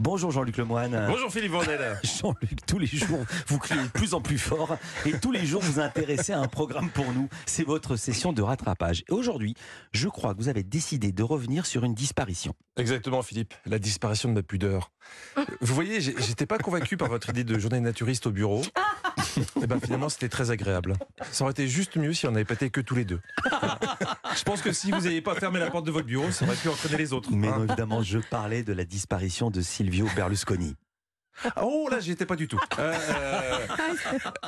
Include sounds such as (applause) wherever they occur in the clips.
Bonjour Jean-Luc Lemoine. Bonjour Philippe Vandel. (laughs) Jean-Luc, tous les jours, vous criez de plus en plus fort et tous les jours vous intéressez à un programme pour nous. C'est votre session de rattrapage. Et aujourd'hui, je crois que vous avez décidé de revenir sur une disparition. Exactement Philippe, la disparition de ma pudeur. Vous voyez, j'étais pas convaincu par votre idée de journée naturiste au bureau. Et ben finalement, c'était très agréable. Ça aurait été juste mieux si on n'avait pas été que tous les deux. Je pense que si vous n'aviez pas fermé la porte de votre bureau, ça aurait pu entraîner les autres. Mais hein. non, évidemment, je parlais de la disparition de Silvio Berlusconi. Oh là, j'y étais pas du tout. Euh, euh,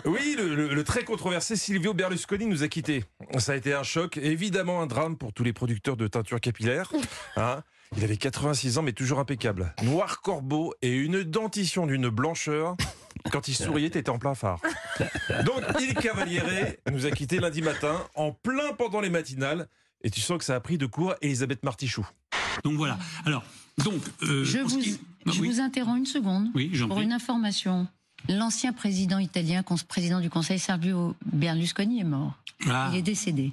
oui, le, le- le très controversé Silvio Berlusconi nous a quittés. Ça a été un choc, évidemment un drame pour tous les producteurs de teinture capillaire. Hein. Il avait 86 ans, mais toujours impeccable. Noir corbeau et une dentition d'une blancheur. Quand il souriait, t'étais en plein phare. (laughs) Donc, Il Cavaliere nous a quittés lundi matin, en plein pendant les matinales. Et tu sens que ça a pris de court Elisabeth Martichoux. Donc voilà. Alors, donc. euh, Je, vous, qui- bah je oui. vous interromps une seconde Oui, j'en pour prie. une information. L'ancien président italien, président du Conseil, Silvio Berlusconi, est mort. Ah. Il est décédé.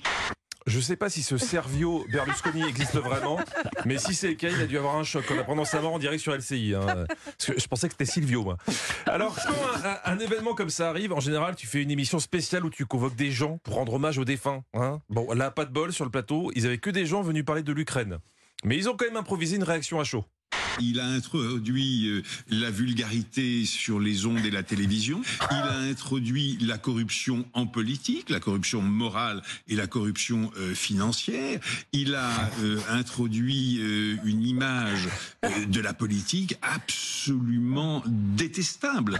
Je sais pas si ce Servio Berlusconi existe vraiment, mais si c'est le cas, il a dû avoir un choc en apprenant sa mort en direct sur LCI. hein. Je pensais que c'était Silvio. Alors, quand un événement comme ça arrive, en général, tu fais une émission spéciale où tu convoques des gens pour rendre hommage aux défunts. hein. Bon, là, pas de bol sur le plateau, ils avaient que des gens venus parler de l'Ukraine. Mais ils ont quand même improvisé une réaction à chaud. Il a introduit euh, la vulgarité sur les ondes et la télévision. Il a introduit la corruption en politique, la corruption morale et la corruption euh, financière. Il a euh, introduit une image de la politique absolument détestable.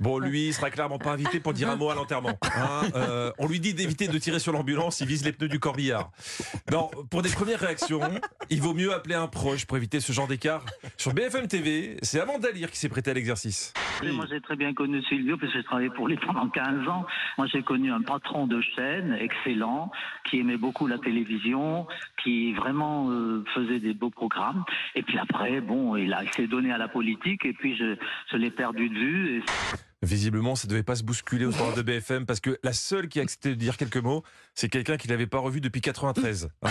Bon, lui, il sera clairement pas invité pour dire un mot à l'enterrement. hein. On lui dit d'éviter de tirer sur l'ambulance, il vise les pneus du corbillard. Non, pour des premières réactions, il vaut mieux appeler un proche pour éviter ce genre d'écart. Sur BFM TV, c'est Amanda Lear qui s'est prêtée à l'exercice. Moi, j'ai très bien connu Silvio parce que j'ai travaillé pour lui pendant 15 ans. Moi, j'ai connu un patron de chaîne excellent qui aimait beaucoup la télévision, qui vraiment euh, faisait des beaux programmes. Et puis après, bon, il, il s'est donné à la politique et puis je, l'ai perdu de vue. Visiblement, ça devait pas se bousculer au standard de BFM parce que la seule qui a accepté de dire quelques mots, c'est quelqu'un qu'il n'avait pas revu depuis 93. hein.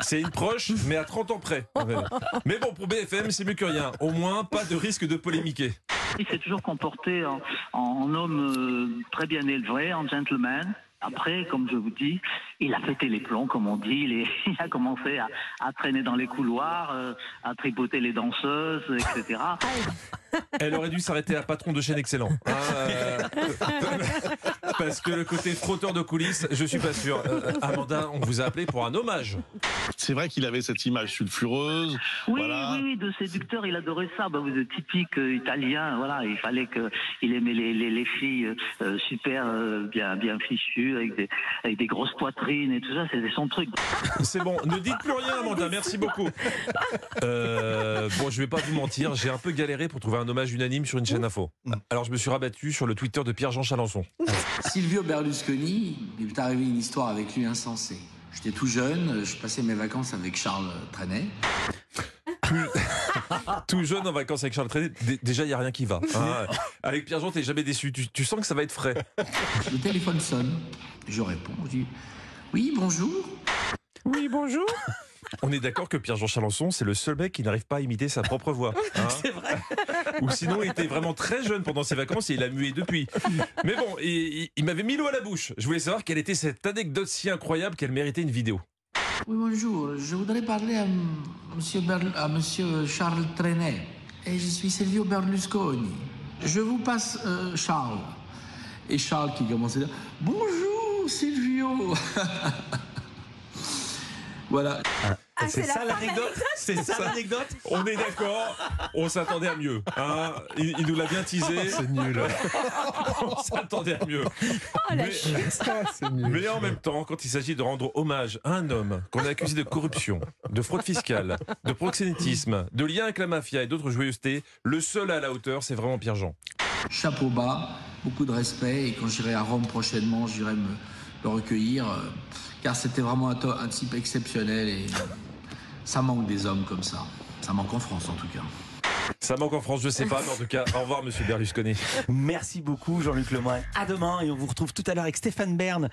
C'est une proche, mais à 30 ans près. Mais bon, pour BFM, c'est mieux que rien. Au moins, pas de risque de polémiquer. il s'est toujours comporté en, homme euh, très bien élevé, en gentleman. Après, comme je vous dis, il a pété les plombs, comme on dit. Il, (laughs) il a commencé à, à traîner dans les couloirs, euh, à tripoter les danseuses, etc. Elle aurait dû s'arrêter à patron de chaîne excellent. (laughs) Euh, (laughs) parce que le côté frotteur de coulisses, je suis pas sûr. Euh, Amanda, on vous a appelé pour un hommage. C'est vrai qu'il avait cette image sulfureuse. Oui, Voilà. oui, oui, de séducteur, il adorait ça. Bah, vous êtes typique euh, italien, voilà. Il fallait que il aimait les, les, les filles euh, super euh, bien bien fichues avec des avec des grosses poitrines et tout ça. C'était son truc. C'est bon, ne dites plus rien, Amanda. Merci beaucoup. Euh, bon, je vais pas vous mentir, j'ai un peu galéré pour trouver un hommage unanime sur une chaîne info. Alors, je me suis rabattu sur le Twitter de Pierre-Jean Chalençon. Silvio Berlusconi, il est arrivé une histoire avec lui insensée. J'étais tout jeune, je passais mes vacances avec Charles Trenet. (laughs) Tout jeune en vacances avec Charles Trenet, dé- déjà, il n'y a rien qui va. hein. Avec Pierre-Jean, t'es jamais déçu. Tu, tu sens que ça va être frais. Le téléphone sonne, je réponds, je dis Oui, bonjour. Oui, bonjour. On est d'accord que Pierre-Jean Chalençon, c'est le seul mec qui n'arrive pas à imiter sa propre voix. (laughs) hein. C'est vrai. Ou sinon, il était vraiment très jeune pendant ses vacances et il a mué depuis. Mais bon, il, il- il m'avait mis l'eau à la bouche. Je voulais savoir quelle était cette anecdote si incroyable qu'elle méritait une vidéo. Oui, bonjour, je voudrais parler à M- monsieur, Berl- à monsieur Charles Trenet. Et je suis Silvio Berlusconi. Je vous passe euh, Charles. Et Charles qui commence à dire Bonjour Silvio (laughs) Voilà, c'est ça l'anecdote C'est ça (laughs) l'anecdote On est d'accord, on s'attendait à mieux. hein. il, il nous l'a bien teasé. C'est nul. (laughs) on s'attendait à mieux. mais, (laughs) mais en même temps, quand il s'agit de rendre hommage à un homme qu'on a accusé de corruption, de fraude fiscale, de proxénétisme, de lien avec la mafia et d'autres joyeusetés, le seul à la hauteur, c'est vraiment Pierre-Jean. chapeau bas, beaucoup de respect. Et quand j'irai à Rome prochainement, j'irai me le recueillir. euh, car c'était vraiment un, un type exceptionnel. Et euh, ça manque des hommes comme ça. Ça manque en France en tout cas. Ça manque en France, je sais pas, mais en tout cas, au revoir, monsieur Berlusconi. Merci beaucoup Jean-Luc Lemoine. À demain et on vous retrouve tout à l'heure avec Stéphane Bern.